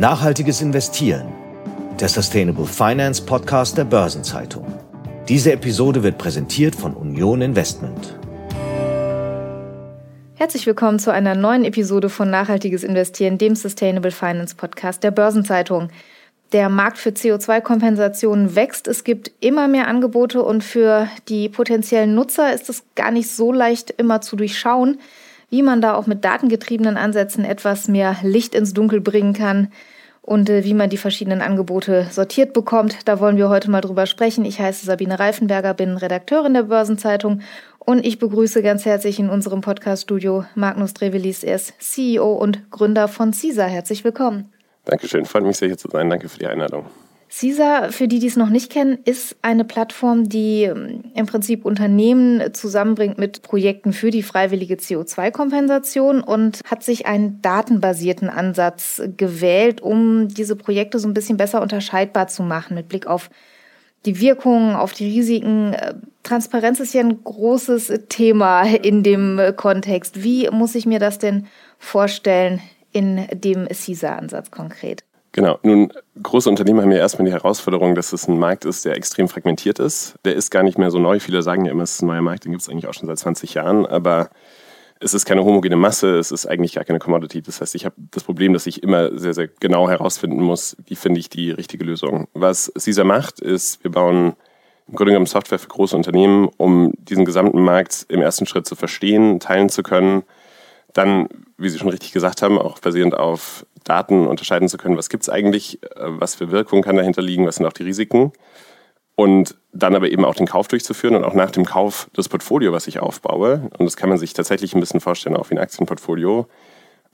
Nachhaltiges Investieren, der Sustainable Finance Podcast der Börsenzeitung. Diese Episode wird präsentiert von Union Investment. Herzlich willkommen zu einer neuen Episode von Nachhaltiges Investieren, dem Sustainable Finance Podcast der Börsenzeitung. Der Markt für CO2-Kompensationen wächst. Es gibt immer mehr Angebote und für die potenziellen Nutzer ist es gar nicht so leicht immer zu durchschauen, wie man da auch mit datengetriebenen Ansätzen etwas mehr Licht ins Dunkel bringen kann und äh, wie man die verschiedenen Angebote sortiert bekommt. Da wollen wir heute mal drüber sprechen. Ich heiße Sabine Reifenberger, bin Redakteurin der Börsenzeitung und ich begrüße ganz herzlich in unserem Podcast-Studio Magnus Drevelis. Er ist CEO und Gründer von CISA. Herzlich willkommen. Dankeschön, freut mich sehr hier zu sein. Danke für die Einladung. CISA, für die, die es noch nicht kennen, ist eine Plattform, die ähm, im Prinzip Unternehmen zusammenbringt mit Projekten für die freiwillige CO2-Kompensation und hat sich einen datenbasierten Ansatz gewählt, um diese Projekte so ein bisschen besser unterscheidbar zu machen mit Blick auf die Wirkungen, auf die Risiken. Äh, Transparenz ist ja ein großes Thema in dem Kontext. Wie muss ich mir das denn vorstellen in dem CISA-Ansatz konkret? Genau. Nun, große Unternehmen haben ja erstmal die Herausforderung, dass es ein Markt ist, der extrem fragmentiert ist. Der ist gar nicht mehr so neu. Viele sagen ja immer, es ist ein neuer Markt, den gibt es eigentlich auch schon seit 20 Jahren. Aber es ist keine homogene Masse, es ist eigentlich gar keine Commodity. Das heißt, ich habe das Problem, dass ich immer sehr, sehr genau herausfinden muss, wie finde ich die richtige Lösung. Was CISA macht, ist, wir bauen im Grunde genommen Software für große Unternehmen, um diesen gesamten Markt im ersten Schritt zu verstehen, teilen zu können, dann, wie Sie schon richtig gesagt haben, auch basierend auf Daten unterscheiden zu können, was gibt es eigentlich, äh, was für Wirkung kann dahinter liegen, was sind auch die Risiken. Und dann aber eben auch den Kauf durchzuführen und auch nach dem Kauf das Portfolio, was ich aufbaue, und das kann man sich tatsächlich ein bisschen vorstellen, auch wie ein Aktienportfolio,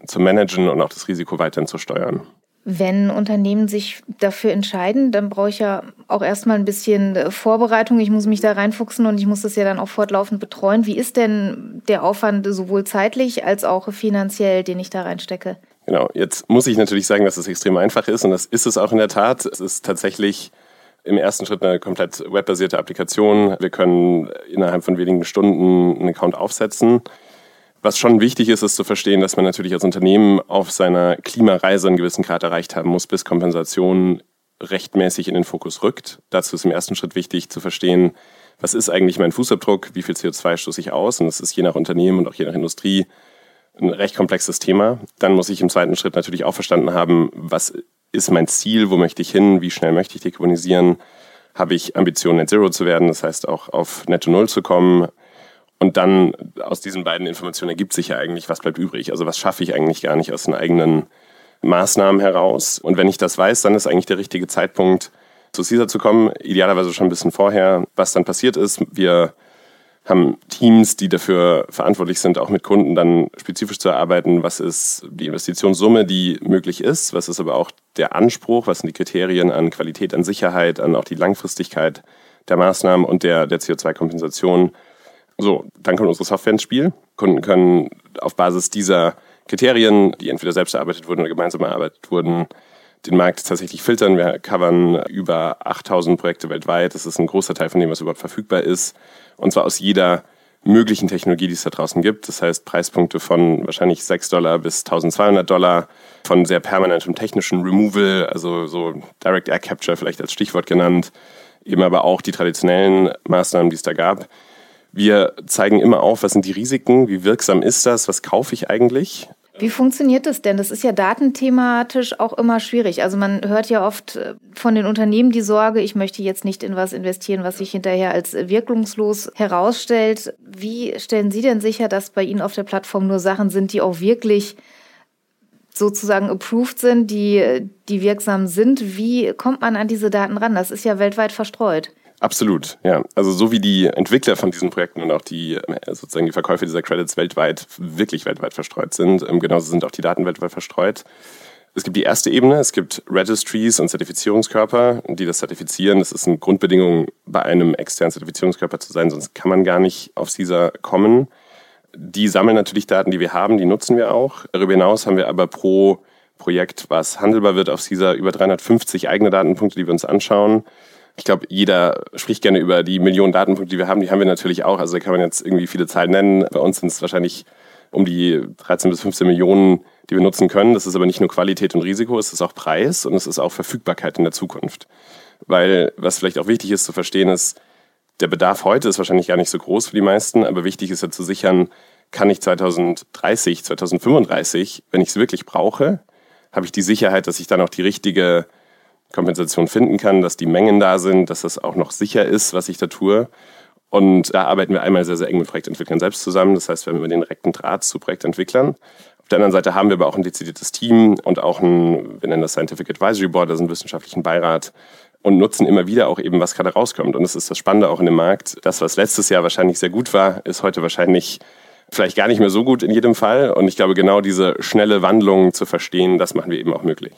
zu managen und auch das Risiko weiterhin zu steuern. Wenn Unternehmen sich dafür entscheiden, dann brauche ich ja auch erstmal ein bisschen äh, Vorbereitung. Ich muss mich da reinfuchsen und ich muss das ja dann auch fortlaufend betreuen. Wie ist denn der Aufwand sowohl zeitlich als auch finanziell, den ich da reinstecke? Genau, jetzt muss ich natürlich sagen, dass es extrem einfach ist und das ist es auch in der Tat. Es ist tatsächlich im ersten Schritt eine komplett webbasierte Applikation. Wir können innerhalb von wenigen Stunden einen Account aufsetzen. Was schon wichtig ist, ist zu verstehen, dass man natürlich als Unternehmen auf seiner Klimareise einen gewissen Grad erreicht haben muss, bis Kompensation rechtmäßig in den Fokus rückt. Dazu ist im ersten Schritt wichtig zu verstehen, was ist eigentlich mein Fußabdruck, wie viel CO2 stoße ich aus. Und das ist je nach Unternehmen und auch je nach Industrie ein recht komplexes Thema. Dann muss ich im zweiten Schritt natürlich auch verstanden haben, was ist mein Ziel, wo möchte ich hin, wie schnell möchte ich dekarbonisieren, habe ich Ambitionen, Net Zero zu werden, das heißt auch auf Netto Null zu kommen, und dann aus diesen beiden Informationen ergibt sich ja eigentlich, was bleibt übrig. Also was schaffe ich eigentlich gar nicht aus den eigenen Maßnahmen heraus. Und wenn ich das weiß, dann ist eigentlich der richtige Zeitpunkt, zu CISA zu kommen. Idealerweise schon ein bisschen vorher. Was dann passiert ist, wir haben Teams, die dafür verantwortlich sind, auch mit Kunden dann spezifisch zu erarbeiten, was ist die Investitionssumme, die möglich ist, was ist aber auch der Anspruch, was sind die Kriterien an Qualität, an Sicherheit, an auch die Langfristigkeit der Maßnahmen und der, der CO2-Kompensation so, dann kommt unsere Software ins Spiel. Kunden können auf Basis dieser Kriterien, die entweder selbst erarbeitet wurden oder gemeinsam erarbeitet wurden, den Markt tatsächlich filtern. Wir covern über 8000 Projekte weltweit. Das ist ein großer Teil von dem, was überhaupt verfügbar ist. Und zwar aus jeder möglichen Technologie, die es da draußen gibt. Das heißt, Preispunkte von wahrscheinlich 6 Dollar bis 1200 Dollar, von sehr permanentem technischen Removal, also so Direct Air Capture vielleicht als Stichwort genannt, eben aber auch die traditionellen Maßnahmen, die es da gab. Wir zeigen immer auf, was sind die Risiken, wie wirksam ist das, was kaufe ich eigentlich. Wie funktioniert das denn? Das ist ja datenthematisch auch immer schwierig. Also man hört ja oft äh, von den Unternehmen die Sorge, ich möchte jetzt nicht in was investieren, was sich hinterher als wirkungslos herausstellt. Wie stellen Sie denn sicher, dass bei Ihnen auf der Plattform nur Sachen sind, die auch wirklich sozusagen approved sind, die, die wirksam sind? Wie kommt man an diese Daten ran? Das ist ja weltweit verstreut. Absolut, ja. Also so wie die Entwickler von diesen Projekten und auch die äh, sozusagen die Verkäufer dieser Credits weltweit, wirklich weltweit verstreut sind, ähm, genauso sind auch die Daten weltweit verstreut. Es gibt die erste Ebene, es gibt Registries und Zertifizierungskörper, die das zertifizieren. Das ist eine Grundbedingung, bei einem externen Zertifizierungskörper zu sein, sonst kann man gar nicht auf CISA kommen. Die sammeln natürlich Daten, die wir haben, die nutzen wir auch. Darüber hinaus haben wir aber pro Projekt, was handelbar wird auf CISA, über 350 eigene Datenpunkte, die wir uns anschauen ich glaube, jeder spricht gerne über die Millionen Datenpunkte, die wir haben. Die haben wir natürlich auch. Also da kann man jetzt irgendwie viele Zahlen nennen. Bei uns sind es wahrscheinlich um die 13 bis 15 Millionen, die wir nutzen können. Das ist aber nicht nur Qualität und Risiko, es ist auch Preis und es ist auch Verfügbarkeit in der Zukunft. Weil was vielleicht auch wichtig ist zu verstehen ist, der Bedarf heute ist wahrscheinlich gar nicht so groß für die meisten, aber wichtig ist ja zu sichern, kann ich 2030, 2035, wenn ich es wirklich brauche, habe ich die Sicherheit, dass ich dann auch die richtige Kompensation finden kann, dass die Mengen da sind, dass das auch noch sicher ist, was ich da tue. Und da arbeiten wir einmal sehr, sehr eng mit Projektentwicklern selbst zusammen. Das heißt, wir haben immer den direkten Draht zu Projektentwicklern. Auf der anderen Seite haben wir aber auch ein dezidiertes Team und auch ein, wir nennen das Scientific Advisory Board, also einen wissenschaftlichen Beirat und nutzen immer wieder auch eben, was gerade rauskommt. Und das ist das Spannende auch in dem Markt. Das, was letztes Jahr wahrscheinlich sehr gut war, ist heute wahrscheinlich vielleicht gar nicht mehr so gut in jedem Fall. Und ich glaube, genau diese schnelle Wandlung zu verstehen, das machen wir eben auch möglich.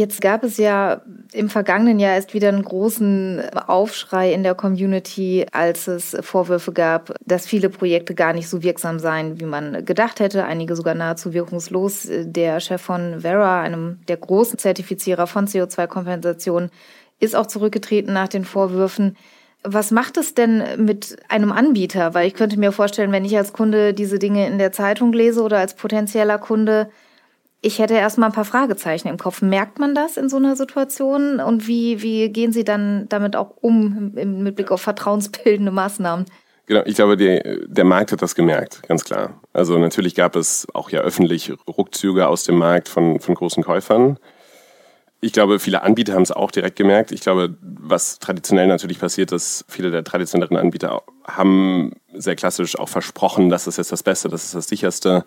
Jetzt gab es ja im vergangenen Jahr erst wieder einen großen Aufschrei in der Community, als es Vorwürfe gab, dass viele Projekte gar nicht so wirksam seien, wie man gedacht hätte, einige sogar nahezu wirkungslos. Der Chef von Vera, einem der großen Zertifizierer von CO2-Kompensation, ist auch zurückgetreten nach den Vorwürfen. Was macht es denn mit einem Anbieter? Weil ich könnte mir vorstellen, wenn ich als Kunde diese Dinge in der Zeitung lese oder als potenzieller Kunde, ich hätte erstmal ein paar Fragezeichen im Kopf. Merkt man das in so einer Situation? Und wie, wie gehen Sie dann damit auch um mit Blick auf vertrauensbildende Maßnahmen? Genau, ich glaube, die, der Markt hat das gemerkt, ganz klar. Also natürlich gab es auch ja öffentlich Rückzüge aus dem Markt von, von großen Käufern. Ich glaube, viele Anbieter haben es auch direkt gemerkt. Ich glaube, was traditionell natürlich passiert ist, viele der traditionelleren Anbieter haben sehr klassisch auch versprochen, das ist jetzt das Beste, das ist das Sicherste.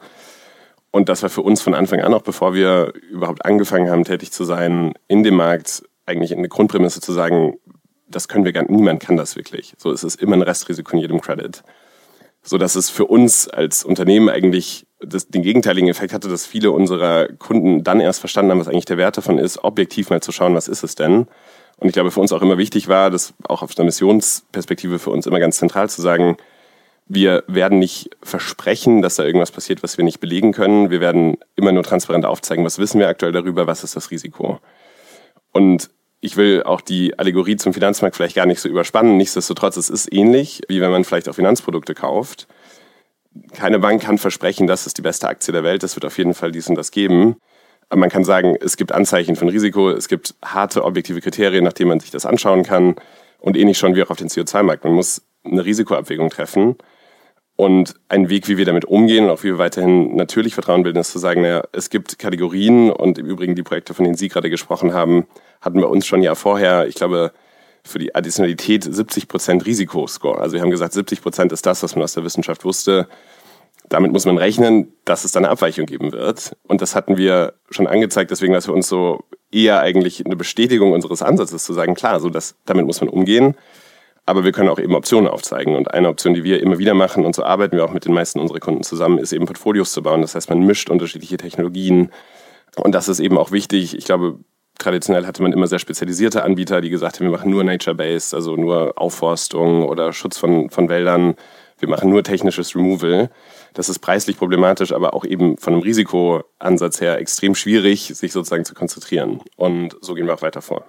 Und das war für uns von Anfang an, auch bevor wir überhaupt angefangen haben, tätig zu sein, in dem Markt eigentlich eine Grundprämisse zu sagen, das können wir gar nicht, niemand kann das wirklich. So es ist immer ein Restrisiko in jedem Credit. So dass es für uns als Unternehmen eigentlich das, den gegenteiligen Effekt hatte, dass viele unserer Kunden dann erst verstanden haben, was eigentlich der Wert davon ist, objektiv mal zu schauen, was ist es denn. Und ich glaube, für uns auch immer wichtig war, das auch auf der Missionsperspektive für uns immer ganz zentral zu sagen, wir werden nicht versprechen, dass da irgendwas passiert, was wir nicht belegen können. Wir werden immer nur transparent aufzeigen, was wissen wir aktuell darüber, was ist das Risiko. Und ich will auch die Allegorie zum Finanzmarkt vielleicht gar nicht so überspannen. Nichtsdestotrotz, es ist ähnlich, wie wenn man vielleicht auch Finanzprodukte kauft keine Bank kann versprechen, das ist die beste Aktie der Welt. Das wird auf jeden Fall dies und das geben. Aber man kann sagen, es gibt Anzeichen von Risiko, es gibt harte objektive Kriterien, nach denen man sich das anschauen kann. Und ähnlich schon wie auch auf den CO2-Markt. Man muss eine Risikoabwägung treffen. Und ein Weg, wie wir damit umgehen und auch wie wir weiterhin natürlich Vertrauen bilden, ist zu sagen, naja, es gibt Kategorien und im Übrigen die Projekte, von denen Sie gerade gesprochen haben, hatten wir uns schon Jahr vorher, ich glaube, für die Additionalität 70 Prozent Risikoscore. Also wir haben gesagt, 70 Prozent ist das, was man aus der Wissenschaft wusste. Damit muss man rechnen, dass es da eine Abweichung geben wird. Und das hatten wir schon angezeigt, deswegen, dass wir uns so eher eigentlich eine Bestätigung unseres Ansatzes zu sagen, klar, so das, damit muss man umgehen. Aber wir können auch eben Optionen aufzeigen. Und eine Option, die wir immer wieder machen, und so arbeiten wir auch mit den meisten unserer Kunden zusammen, ist eben Portfolios zu bauen. Das heißt, man mischt unterschiedliche Technologien. Und das ist eben auch wichtig. Ich glaube, traditionell hatte man immer sehr spezialisierte Anbieter, die gesagt haben, wir machen nur Nature-Based, also nur Aufforstung oder Schutz von, von Wäldern. Wir machen nur technisches Removal. Das ist preislich problematisch, aber auch eben von einem Risikoansatz her extrem schwierig, sich sozusagen zu konzentrieren. Und so gehen wir auch weiter vor.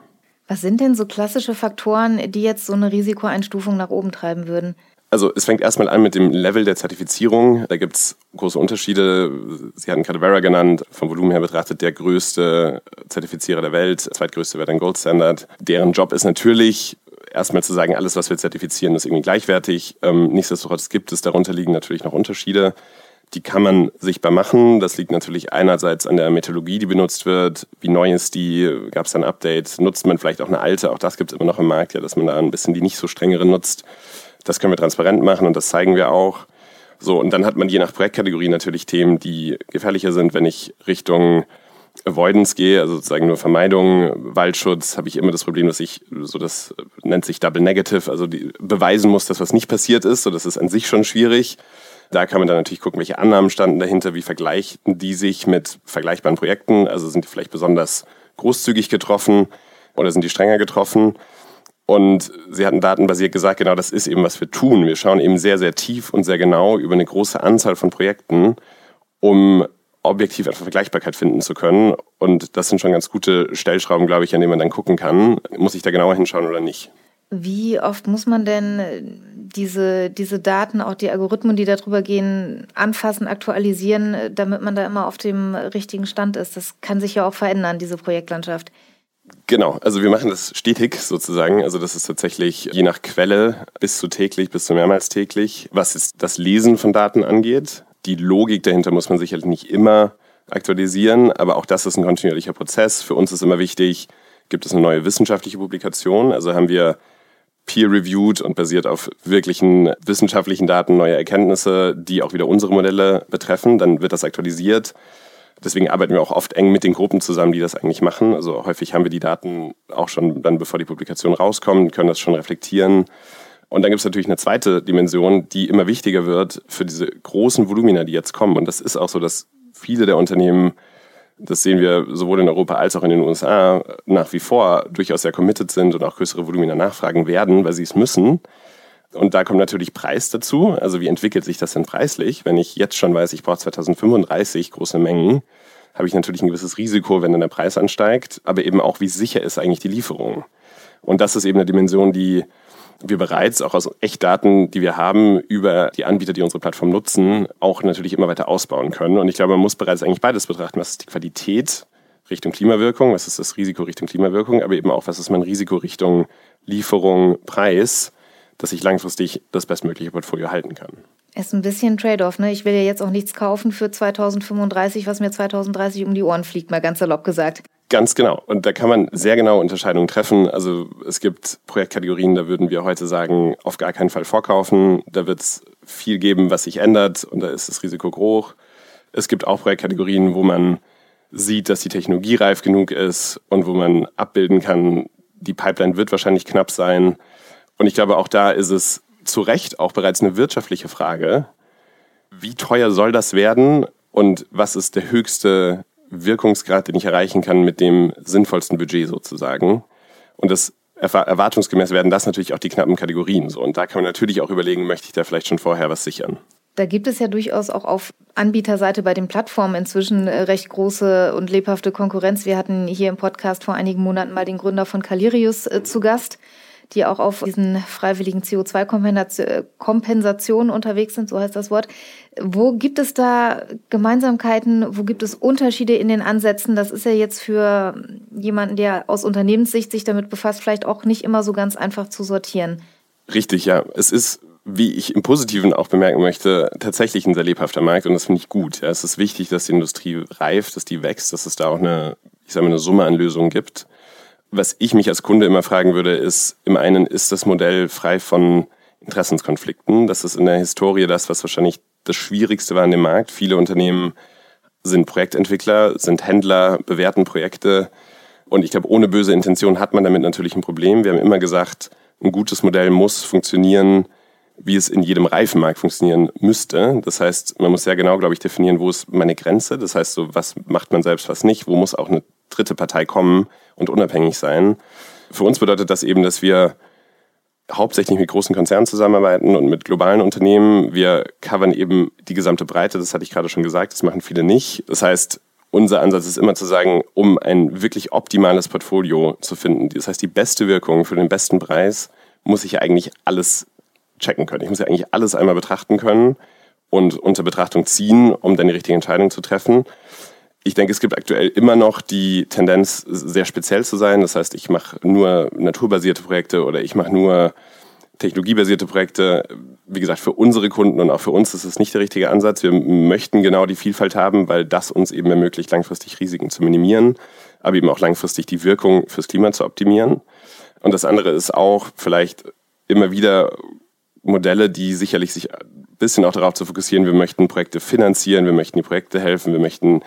Was sind denn so klassische Faktoren, die jetzt so eine Risikoeinstufung nach oben treiben würden? Also es fängt erstmal an mit dem Level der Zertifizierung. Da gibt es große Unterschiede. Sie hatten Cadavera genannt, vom Volumen her betrachtet der größte Zertifizierer der Welt. Zweitgrößte wäre dann Gold Standard. Deren Job ist natürlich erstmal zu sagen, alles, was wir zertifizieren, ist irgendwie gleichwertig. Ähm, nichtsdestotrotz gibt es darunter liegen natürlich noch Unterschiede. Die kann man sichtbar machen. Das liegt natürlich einerseits an der Methodologie, die benutzt wird. Wie neu ist die? Gab es ein Update? Nutzt man vielleicht auch eine alte? Auch das gibt es immer noch im Markt, ja, dass man da ein bisschen die nicht so strengere nutzt. Das können wir transparent machen und das zeigen wir auch. So, und dann hat man je nach Projektkategorie natürlich Themen, die gefährlicher sind, wenn ich Richtung Avoidance gehe, also sozusagen nur Vermeidung, Waldschutz, habe ich immer das Problem, dass ich, so das nennt sich Double Negative, also die, beweisen muss, dass was nicht passiert ist. So, das ist an sich schon schwierig. Da kann man dann natürlich gucken, welche Annahmen standen dahinter, wie vergleichen die sich mit vergleichbaren Projekten, also sind die vielleicht besonders großzügig getroffen oder sind die strenger getroffen. Und sie hatten datenbasiert gesagt, genau das ist eben, was wir tun. Wir schauen eben sehr, sehr tief und sehr genau über eine große Anzahl von Projekten, um objektiv einfach Vergleichbarkeit finden zu können. Und das sind schon ganz gute Stellschrauben, glaube ich, an denen man dann gucken kann, muss ich da genauer hinschauen oder nicht. Wie oft muss man denn äh, diese, diese Daten, auch die Algorithmen, die darüber gehen, anfassen, aktualisieren, äh, damit man da immer auf dem richtigen Stand ist? Das kann sich ja auch verändern, diese Projektlandschaft. Genau, also wir machen das stetig sozusagen. Also das ist tatsächlich je nach Quelle bis zu täglich, bis zu mehrmals täglich. Was das Lesen von Daten angeht, die Logik dahinter muss man sicherlich nicht immer aktualisieren, aber auch das ist ein kontinuierlicher Prozess. Für uns ist immer wichtig, gibt es eine neue wissenschaftliche Publikation? Also haben wir peer-reviewed und basiert auf wirklichen wissenschaftlichen Daten neue Erkenntnisse, die auch wieder unsere Modelle betreffen. Dann wird das aktualisiert. Deswegen arbeiten wir auch oft eng mit den Gruppen zusammen, die das eigentlich machen. Also häufig haben wir die Daten auch schon dann, bevor die Publikation rauskommt, können das schon reflektieren. Und dann gibt es natürlich eine zweite Dimension, die immer wichtiger wird für diese großen Volumina, die jetzt kommen. Und das ist auch so, dass viele der Unternehmen, das sehen wir sowohl in Europa als auch in den USA, nach wie vor durchaus sehr committed sind und auch größere Volumina nachfragen werden, weil sie es müssen. Und da kommt natürlich Preis dazu. Also wie entwickelt sich das denn preislich? Wenn ich jetzt schon weiß, ich brauche 2035 große Mengen, habe ich natürlich ein gewisses Risiko, wenn dann der Preis ansteigt, aber eben auch, wie sicher ist eigentlich die Lieferung? Und das ist eben eine Dimension, die wir bereits auch aus Echtdaten, die wir haben, über die Anbieter, die unsere Plattform nutzen, auch natürlich immer weiter ausbauen können. Und ich glaube, man muss bereits eigentlich beides betrachten. Was ist die Qualität Richtung Klimawirkung? Was ist das Risiko Richtung Klimawirkung? Aber eben auch, was ist mein Risiko Richtung Lieferung, Preis, dass ich langfristig das bestmögliche Portfolio halten kann? Ist ein bisschen Trade-off, ne? Ich will ja jetzt auch nichts kaufen für 2035, was mir 2030 um die Ohren fliegt, mal ganz salopp gesagt. Ganz genau. Und da kann man sehr genau Unterscheidungen treffen. Also es gibt Projektkategorien, da würden wir heute sagen, auf gar keinen Fall vorkaufen. Da wird es viel geben, was sich ändert und da ist das Risiko hoch. Es gibt auch Projektkategorien, wo man sieht, dass die Technologie reif genug ist und wo man abbilden kann, die Pipeline wird wahrscheinlich knapp sein. Und ich glaube, auch da ist es zu Recht auch bereits eine wirtschaftliche Frage. Wie teuer soll das werden und was ist der höchste Wirkungsgrad, den ich erreichen kann mit dem sinnvollsten Budget sozusagen. Und das erwartungsgemäß werden das natürlich auch die knappen Kategorien so. Und da kann man natürlich auch überlegen, möchte ich da vielleicht schon vorher was sichern. Da gibt es ja durchaus auch auf Anbieterseite bei den Plattformen inzwischen äh, recht große und lebhafte Konkurrenz. Wir hatten hier im Podcast vor einigen Monaten mal den Gründer von Calirius äh, zu Gast die auch auf diesen freiwilligen CO2-Kompensationen unterwegs sind, so heißt das Wort. Wo gibt es da Gemeinsamkeiten? Wo gibt es Unterschiede in den Ansätzen? Das ist ja jetzt für jemanden, der aus Unternehmenssicht sich damit befasst, vielleicht auch nicht immer so ganz einfach zu sortieren. Richtig, ja. Es ist wie ich im Positiven auch bemerken möchte, tatsächlich ein sehr lebhafter Markt und das finde ich gut. Es ist wichtig, dass die Industrie reift, dass die wächst, dass es da auch eine, ich sage mal, eine Summe an Lösungen gibt was ich mich als Kunde immer fragen würde, ist, im einen, ist das Modell frei von Interessenskonflikten? Das ist in der Historie das, was wahrscheinlich das Schwierigste war an dem Markt. Viele Unternehmen sind Projektentwickler, sind Händler, bewerten Projekte. Und ich glaube, ohne böse Intention hat man damit natürlich ein Problem. Wir haben immer gesagt, ein gutes Modell muss funktionieren, wie es in jedem Reifenmarkt funktionieren müsste. Das heißt, man muss sehr genau, glaube ich, definieren, wo ist meine Grenze. Das heißt, so was macht man selbst, was nicht, wo muss auch eine dritte Partei kommen und unabhängig sein. Für uns bedeutet das eben, dass wir hauptsächlich mit großen Konzernen zusammenarbeiten und mit globalen Unternehmen. Wir covern eben die gesamte Breite, das hatte ich gerade schon gesagt, das machen viele nicht. Das heißt, unser Ansatz ist immer zu sagen, um ein wirklich optimales Portfolio zu finden, das heißt die beste Wirkung für den besten Preis, muss ich eigentlich alles checken können. Ich muss ja eigentlich alles einmal betrachten können und unter Betrachtung ziehen, um dann die richtige Entscheidung zu treffen ich denke, es gibt aktuell immer noch die Tendenz, sehr speziell zu sein. Das heißt, ich mache nur naturbasierte Projekte oder ich mache nur technologiebasierte Projekte. Wie gesagt, für unsere Kunden und auch für uns ist es nicht der richtige Ansatz. Wir möchten genau die Vielfalt haben, weil das uns eben ermöglicht, langfristig Risiken zu minimieren, aber eben auch langfristig die Wirkung fürs Klima zu optimieren. Und das andere ist auch vielleicht immer wieder Modelle, die sicherlich sich ein bisschen auch darauf zu fokussieren, wir möchten Projekte finanzieren, wir möchten die Projekte helfen, wir möchten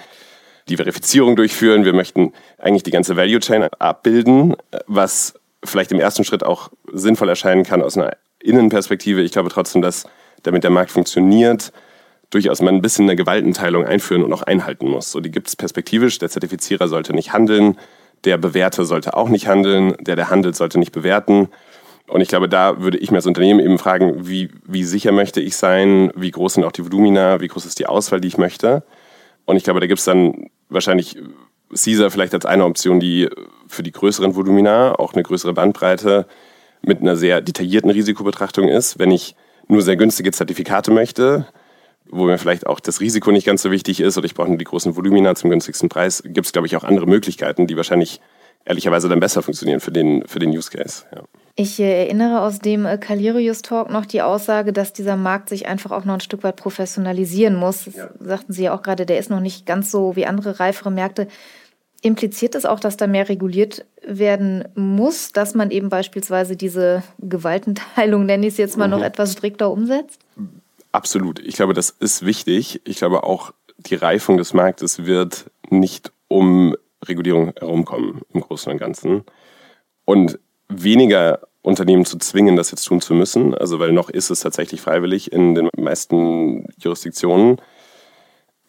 die Verifizierung durchführen. Wir möchten eigentlich die ganze Value Chain abbilden, was vielleicht im ersten Schritt auch sinnvoll erscheinen kann aus einer Innenperspektive. Ich glaube trotzdem, dass damit der Markt funktioniert, durchaus man ein bisschen eine Gewaltenteilung einführen und auch einhalten muss. So, die gibt es perspektivisch. Der Zertifizierer sollte nicht handeln, der Bewerter sollte auch nicht handeln, der, der handelt, sollte nicht bewerten. Und ich glaube, da würde ich mir als Unternehmen eben fragen, wie, wie sicher möchte ich sein, wie groß sind auch die Volumina, wie groß ist die Auswahl, die ich möchte. Und ich glaube, da gibt es dann wahrscheinlich Caesar vielleicht als eine Option, die für die größeren Volumina auch eine größere Bandbreite mit einer sehr detaillierten Risikobetrachtung ist. Wenn ich nur sehr günstige Zertifikate möchte, wo mir vielleicht auch das Risiko nicht ganz so wichtig ist oder ich brauche nur die großen Volumina zum günstigsten Preis, gibt es, glaube ich, auch andere Möglichkeiten, die wahrscheinlich ehrlicherweise dann besser funktionieren für den, für den Use Case. Ja. Ich erinnere aus dem äh, Calirius Talk noch die Aussage, dass dieser Markt sich einfach auch noch ein Stück weit professionalisieren muss. Das ja. sagten Sie ja auch gerade, der ist noch nicht ganz so wie andere reifere Märkte. Impliziert es auch, dass da mehr reguliert werden muss, dass man eben beispielsweise diese Gewaltenteilung, nenne ich es jetzt mal, mhm. noch etwas strikter umsetzt? Absolut. Ich glaube, das ist wichtig. Ich glaube auch, die Reifung des Marktes wird nicht um Regulierung herumkommen im Großen und Ganzen. Und weniger Unternehmen zu zwingen, das jetzt tun zu müssen, also weil noch ist es tatsächlich freiwillig in den meisten Jurisdiktionen.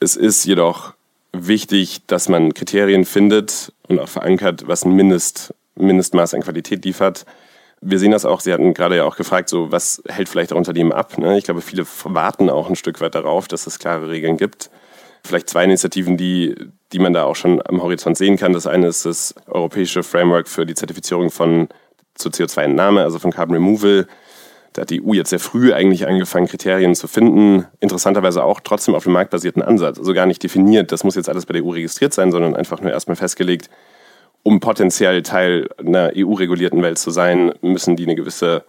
Es ist jedoch wichtig, dass man Kriterien findet und auch verankert, was ein Mindest, Mindestmaß an Qualität liefert. Wir sehen das auch, Sie hatten gerade ja auch gefragt, so was hält vielleicht auch Unternehmen ab. Ne? Ich glaube, viele warten auch ein Stück weit darauf, dass es klare Regeln gibt. Vielleicht zwei Initiativen, die, die man da auch schon am Horizont sehen kann. Das eine ist das europäische Framework für die Zertifizierung von zur CO2-Entnahme, also von Carbon Removal. Da hat die EU jetzt sehr früh eigentlich angefangen, Kriterien zu finden. Interessanterweise auch trotzdem auf dem marktbasierten Ansatz. Also gar nicht definiert, das muss jetzt alles bei der EU registriert sein, sondern einfach nur erstmal festgelegt, um potenziell Teil einer EU-regulierten Welt zu sein, müssen die eine gewisse,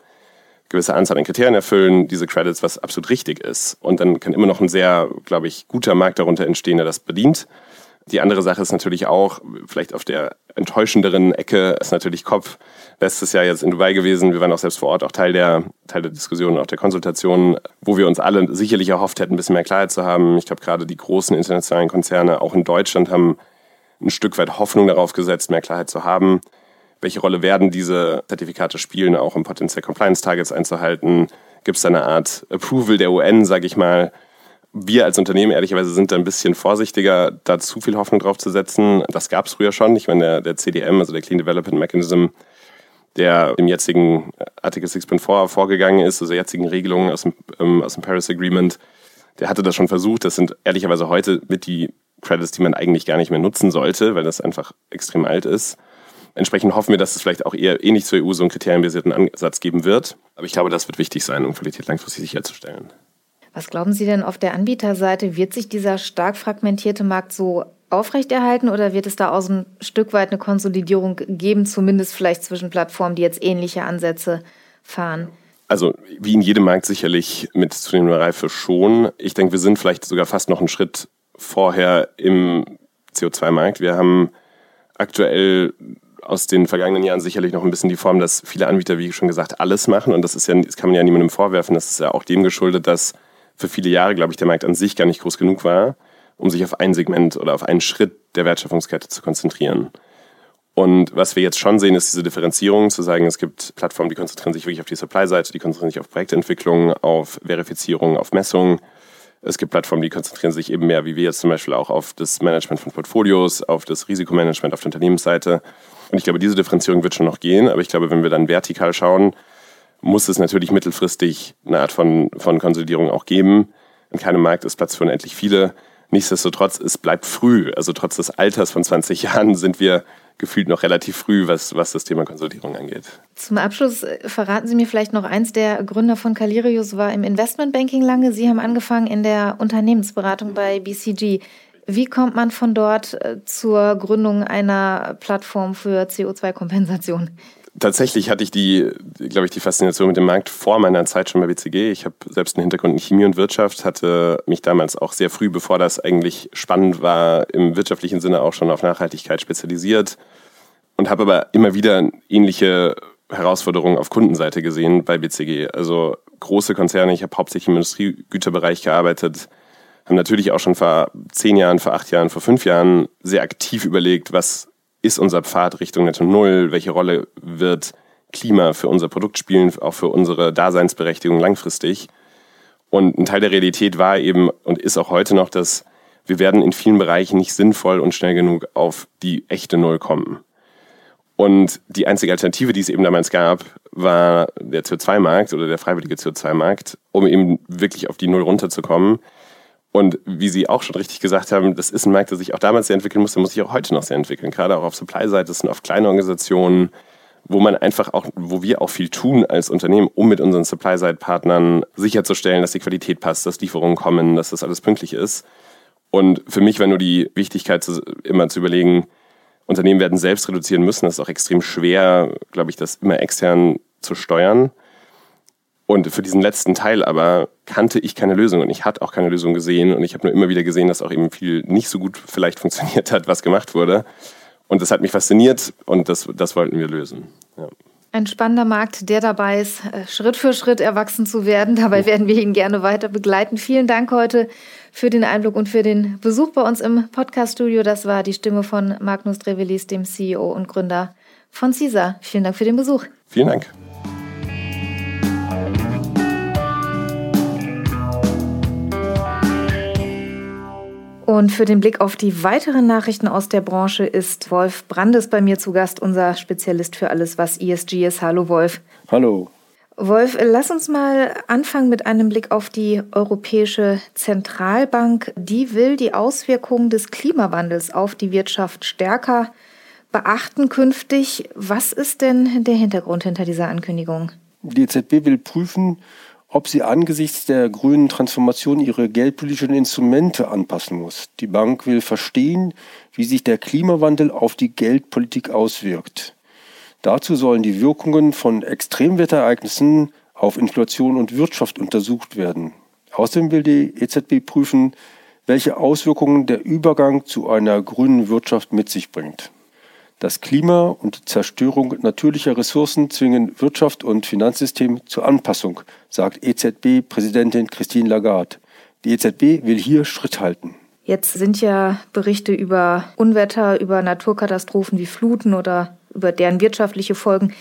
gewisse Anzahl an Kriterien erfüllen, diese Credits, was absolut richtig ist. Und dann kann immer noch ein sehr, glaube ich, guter Markt darunter entstehen, der das bedient. Die andere Sache ist natürlich auch, vielleicht auf der enttäuschenderen Ecke, ist natürlich Kopf. Letztes Jahr jetzt in Dubai gewesen. Wir waren auch selbst vor Ort auch Teil der, Teil der Diskussion, auch der Konsultation, wo wir uns alle sicherlich erhofft hätten, ein bisschen mehr Klarheit zu haben. Ich glaube, gerade die großen internationalen Konzerne, auch in Deutschland, haben ein Stück weit Hoffnung darauf gesetzt, mehr Klarheit zu haben. Welche Rolle werden diese Zertifikate spielen, auch um potenziell Compliance-Targets einzuhalten? Gibt es da eine Art Approval der UN, sage ich mal? Wir als Unternehmen ehrlicherweise sind da ein bisschen vorsichtiger, da zu viel Hoffnung drauf zu setzen. Das gab es früher schon. Ich meine, der, der CDM, also der Clean Development Mechanism, der im jetzigen Artikel 6.4 vorgegangen ist, also der jetzigen Regelungen aus dem, ähm, aus dem Paris Agreement, der hatte das schon versucht. Das sind ehrlicherweise heute mit die Credits, die man eigentlich gar nicht mehr nutzen sollte, weil das einfach extrem alt ist. Entsprechend hoffen wir, dass es vielleicht auch eher ähnlich zur EU so einen kriterienbasierten Ansatz geben wird. Aber ich glaube, das wird wichtig sein, um Qualität langfristig sicherzustellen. Was glauben Sie denn auf der Anbieterseite? Wird sich dieser stark fragmentierte Markt so aufrechterhalten oder wird es da auch ein Stück weit eine Konsolidierung geben, zumindest vielleicht zwischen Plattformen, die jetzt ähnliche Ansätze fahren? Also wie in jedem Markt sicherlich mit zunehmender Reife schon. Ich denke, wir sind vielleicht sogar fast noch einen Schritt vorher im CO2-Markt. Wir haben aktuell aus den vergangenen Jahren sicherlich noch ein bisschen die Form, dass viele Anbieter, wie schon gesagt, alles machen. Und das ist ja, das kann man ja niemandem vorwerfen. Das ist ja auch dem geschuldet, dass für viele Jahre, glaube ich, der Markt an sich gar nicht groß genug war, um sich auf ein Segment oder auf einen Schritt der Wertschöpfungskette zu konzentrieren. Und was wir jetzt schon sehen, ist diese Differenzierung, zu sagen, es gibt Plattformen, die konzentrieren sich wirklich auf die Supply-Seite, die konzentrieren sich auf Projektentwicklung, auf Verifizierung, auf Messung. Es gibt Plattformen, die konzentrieren sich eben mehr, wie wir jetzt zum Beispiel auch, auf das Management von Portfolios, auf das Risikomanagement auf der Unternehmensseite. Und ich glaube, diese Differenzierung wird schon noch gehen. Aber ich glaube, wenn wir dann vertikal schauen, muss es natürlich mittelfristig eine Art von, von Konsolidierung auch geben. In keinem Markt ist Platz für unendlich viele. Nichtsdestotrotz, es bleibt früh. Also trotz des Alters von 20 Jahren sind wir gefühlt noch relativ früh, was, was das Thema Konsolidierung angeht. Zum Abschluss äh, verraten Sie mir vielleicht noch eins. Der Gründer von Calirius war im Investmentbanking lange. Sie haben angefangen in der Unternehmensberatung bei BCG. Wie kommt man von dort äh, zur Gründung einer Plattform für CO2-Kompensation? tatsächlich hatte ich die, glaube ich, die Faszination mit dem Markt vor meiner Zeit schon bei BCG. Ich habe selbst einen Hintergrund in Chemie und Wirtschaft, hatte mich damals auch sehr früh, bevor das eigentlich spannend war, im wirtschaftlichen Sinne auch schon auf Nachhaltigkeit spezialisiert und habe aber immer wieder ähnliche Herausforderungen auf Kundenseite gesehen bei BCG. Also große Konzerne, ich habe hauptsächlich im Industriegüterbereich gearbeitet, haben natürlich auch schon vor zehn Jahren, vor acht Jahren, vor fünf Jahren sehr aktiv überlegt, was ist unser Pfad Richtung Netto Null? Welche Rolle wird Klima für unser Produkt spielen, auch für unsere Daseinsberechtigung langfristig? Und ein Teil der Realität war eben und ist auch heute noch, dass wir werden in vielen Bereichen nicht sinnvoll und schnell genug auf die echte Null kommen. Und die einzige Alternative, die es eben damals gab, war der CO2-Markt oder der freiwillige CO2-Markt, um eben wirklich auf die Null runterzukommen. Und wie Sie auch schon richtig gesagt haben, das ist ein Markt, der sich auch damals sehr entwickeln musste, muss sich auch heute noch sehr entwickeln. Gerade auch auf Supply-Seite sind oft kleine Organisationen, wo man einfach auch, wo wir auch viel tun als Unternehmen, um mit unseren Supply-Side-Partnern sicherzustellen, dass die Qualität passt, dass Lieferungen kommen, dass das alles pünktlich ist. Und für mich war nur die Wichtigkeit, immer zu überlegen, Unternehmen werden selbst reduzieren müssen. Das ist auch extrem schwer, glaube ich, das immer extern zu steuern. Und für diesen letzten Teil aber kannte ich keine Lösung und ich hatte auch keine Lösung gesehen und ich habe nur immer wieder gesehen, dass auch eben viel nicht so gut vielleicht funktioniert hat, was gemacht wurde. Und das hat mich fasziniert und das, das wollten wir lösen. Ja. Ein spannender Markt, der dabei ist, äh, Schritt für Schritt erwachsen zu werden. Dabei werden wir ihn gerne weiter begleiten. Vielen Dank heute für den Einblick und für den Besuch bei uns im Podcaststudio. Das war die Stimme von Magnus Drevelis, dem CEO und Gründer von CISA. Vielen Dank für den Besuch. Vielen Dank. Und für den Blick auf die weiteren Nachrichten aus der Branche ist Wolf Brandes bei mir zu Gast, unser Spezialist für alles, was ESG ist. Hallo Wolf. Hallo. Wolf, lass uns mal anfangen mit einem Blick auf die Europäische Zentralbank. Die will die Auswirkungen des Klimawandels auf die Wirtschaft stärker beachten künftig. Was ist denn der Hintergrund hinter dieser Ankündigung? Die EZB will prüfen, ob sie angesichts der grünen Transformation ihre geldpolitischen Instrumente anpassen muss. Die Bank will verstehen, wie sich der Klimawandel auf die Geldpolitik auswirkt. Dazu sollen die Wirkungen von Extremwetterereignissen auf Inflation und Wirtschaft untersucht werden. Außerdem will die EZB prüfen, welche Auswirkungen der Übergang zu einer grünen Wirtschaft mit sich bringt. Das Klima und die Zerstörung natürlicher Ressourcen zwingen Wirtschaft und Finanzsystem zur Anpassung, sagt EZB-Präsidentin Christine Lagarde. Die EZB will hier Schritt halten. Jetzt sind ja Berichte über Unwetter, über Naturkatastrophen wie Fluten oder über deren wirtschaftliche Folgen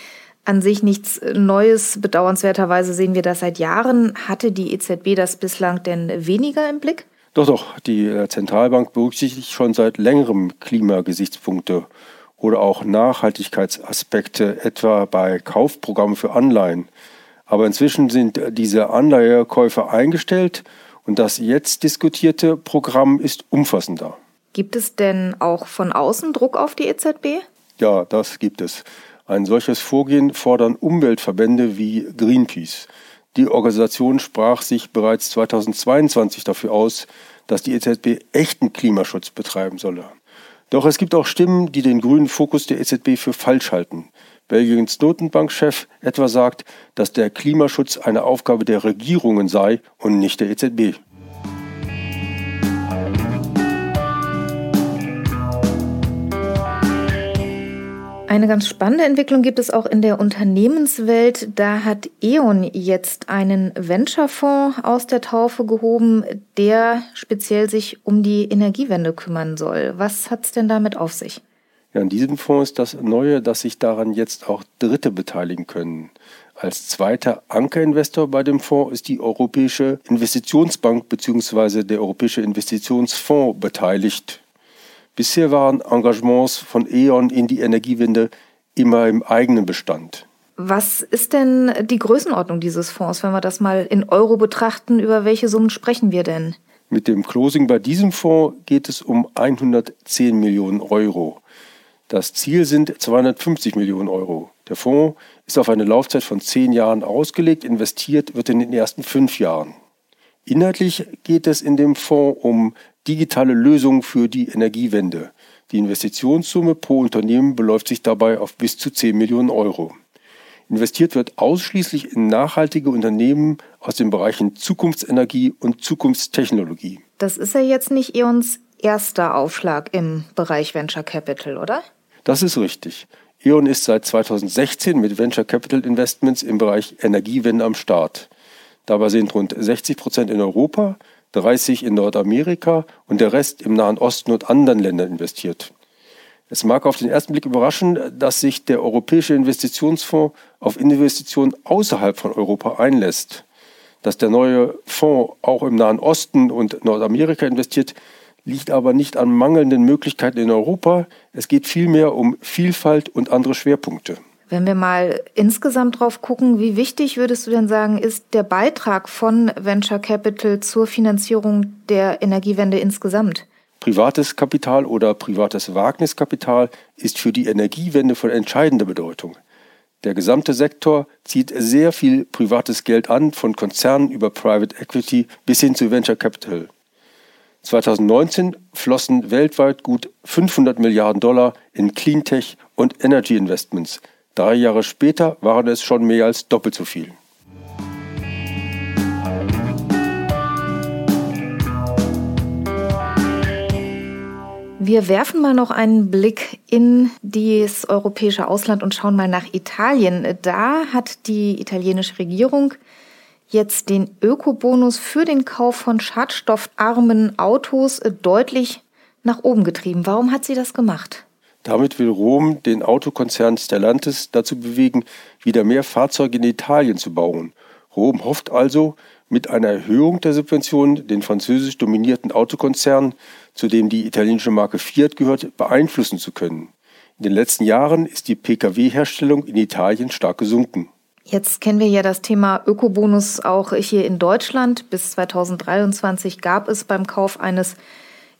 an sich nichts Neues. Bedauernswerterweise sehen wir das seit Jahren. Hatte die EZB das bislang denn weniger im Blick? Doch, doch. Die Zentralbank berücksichtigt schon seit längerem Klimagesichtspunkte oder auch Nachhaltigkeitsaspekte, etwa bei Kaufprogrammen für Anleihen. Aber inzwischen sind diese Anleihekäufe eingestellt und das jetzt diskutierte Programm ist umfassender. Gibt es denn auch von außen Druck auf die EZB? Ja, das gibt es. Ein solches Vorgehen fordern Umweltverbände wie Greenpeace. Die Organisation sprach sich bereits 2022 dafür aus, dass die EZB echten Klimaschutz betreiben solle. Doch es gibt auch Stimmen, die den grünen Fokus der EZB für falsch halten. Belgiens Notenbankchef etwa sagt, dass der Klimaschutz eine Aufgabe der Regierungen sei und nicht der EZB. Eine ganz spannende Entwicklung gibt es auch in der Unternehmenswelt. Da hat E.ON jetzt einen Venture-Fonds aus der Taufe gehoben, der speziell sich um die Energiewende kümmern soll. Was hat es denn damit auf sich? Ja, in diesem Fonds ist das Neue, dass sich daran jetzt auch Dritte beteiligen können. Als zweiter Ankerinvestor bei dem Fonds ist die Europäische Investitionsbank bzw. der Europäische Investitionsfonds beteiligt. Bisher waren Engagements von E.ON in die Energiewende immer im eigenen Bestand. Was ist denn die Größenordnung dieses Fonds, wenn wir das mal in Euro betrachten? Über welche Summen sprechen wir denn? Mit dem Closing bei diesem Fonds geht es um 110 Millionen Euro. Das Ziel sind 250 Millionen Euro. Der Fonds ist auf eine Laufzeit von zehn Jahren ausgelegt. Investiert wird in den ersten fünf Jahren. Inhaltlich geht es in dem Fonds um digitale Lösungen für die Energiewende. Die Investitionssumme pro Unternehmen beläuft sich dabei auf bis zu 10 Millionen Euro. Investiert wird ausschließlich in nachhaltige Unternehmen aus den Bereichen Zukunftsenergie und Zukunftstechnologie. Das ist ja jetzt nicht E.ONs erster Aufschlag im Bereich Venture Capital, oder? Das ist richtig. E.ON ist seit 2016 mit Venture Capital Investments im Bereich Energiewende am Start. Dabei sind rund 60 Prozent in Europa, 30 in Nordamerika und der Rest im Nahen Osten und anderen Ländern investiert. Es mag auf den ersten Blick überraschen, dass sich der Europäische Investitionsfonds auf Investitionen außerhalb von Europa einlässt. Dass der neue Fonds auch im Nahen Osten und Nordamerika investiert, liegt aber nicht an mangelnden Möglichkeiten in Europa. Es geht vielmehr um Vielfalt und andere Schwerpunkte. Wenn wir mal insgesamt drauf gucken, wie wichtig würdest du denn sagen, ist der Beitrag von Venture Capital zur Finanzierung der Energiewende insgesamt? Privates Kapital oder privates Wagniskapital ist für die Energiewende von entscheidender Bedeutung. Der gesamte Sektor zieht sehr viel privates Geld an, von Konzernen über Private Equity bis hin zu Venture Capital. 2019 flossen weltweit gut 500 Milliarden Dollar in Cleantech und Energy Investments. Drei Jahre später waren es schon mehr als doppelt so viel. Wir werfen mal noch einen Blick in das europäische Ausland und schauen mal nach Italien. Da hat die italienische Regierung jetzt den Ökobonus für den Kauf von schadstoffarmen Autos deutlich nach oben getrieben. Warum hat sie das gemacht? Damit will Rom den Autokonzern Stellantis dazu bewegen, wieder mehr Fahrzeuge in Italien zu bauen. Rom hofft also, mit einer Erhöhung der Subventionen den französisch dominierten Autokonzern, zu dem die italienische Marke Fiat gehört, beeinflussen zu können. In den letzten Jahren ist die Pkw-Herstellung in Italien stark gesunken. Jetzt kennen wir ja das Thema Ökobonus auch hier in Deutschland. Bis 2023 gab es beim Kauf eines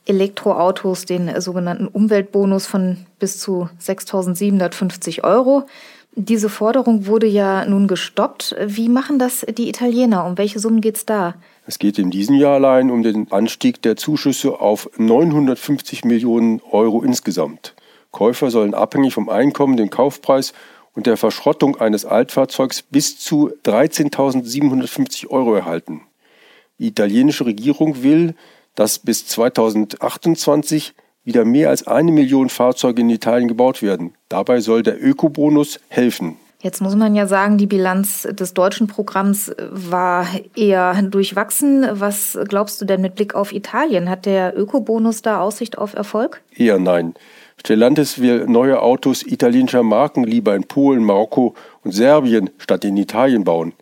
Elektroautos den sogenannten Umweltbonus von bis zu 6.750 Euro. Diese Forderung wurde ja nun gestoppt. Wie machen das die Italiener? Um welche Summen geht es da? Es geht in diesem Jahr allein um den Anstieg der Zuschüsse auf 950 Millionen Euro insgesamt. Käufer sollen abhängig vom Einkommen den Kaufpreis und der Verschrottung eines Altfahrzeugs bis zu 13.750 Euro erhalten. Die italienische Regierung will, dass bis 2028 wieder mehr als eine Million Fahrzeuge in Italien gebaut werden. Dabei soll der Ökobonus helfen. Jetzt muss man ja sagen, die Bilanz des deutschen Programms war eher durchwachsen. Was glaubst du denn mit Blick auf Italien? Hat der Ökobonus da Aussicht auf Erfolg? Eher nein. Stellantis will neue Autos italienischer Marken lieber in Polen, Marokko und Serbien statt in Italien bauen.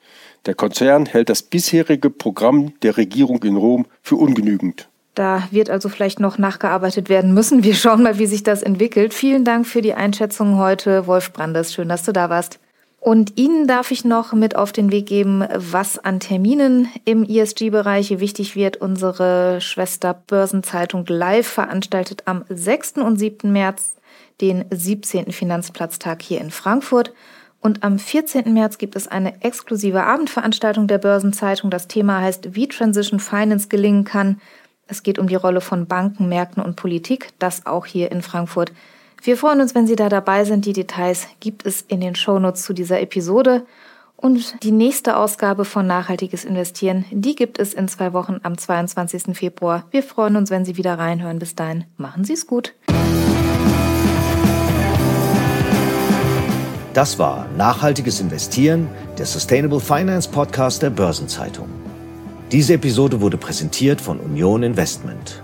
Der Konzern hält das bisherige Programm der Regierung in Rom für ungenügend. Da wird also vielleicht noch nachgearbeitet werden müssen. Wir schauen mal, wie sich das entwickelt. Vielen Dank für die Einschätzung heute, Wolf Brandes. Schön, dass du da warst. Und Ihnen darf ich noch mit auf den Weg geben, was an Terminen im ESG-Bereich wichtig wird. Unsere Schwester Börsenzeitung Live veranstaltet am 6. und 7. März den 17. Finanzplatztag hier in Frankfurt. Und am 14. März gibt es eine exklusive Abendveranstaltung der Börsenzeitung. Das Thema heißt, wie Transition Finance gelingen kann. Es geht um die Rolle von Banken, Märkten und Politik, das auch hier in Frankfurt. Wir freuen uns, wenn Sie da dabei sind. Die Details gibt es in den Shownotes zu dieser Episode. Und die nächste Ausgabe von Nachhaltiges Investieren, die gibt es in zwei Wochen am 22. Februar. Wir freuen uns, wenn Sie wieder reinhören. Bis dahin, machen Sie es gut. Das war Nachhaltiges Investieren, der Sustainable Finance Podcast der Börsenzeitung. Diese Episode wurde präsentiert von Union Investment.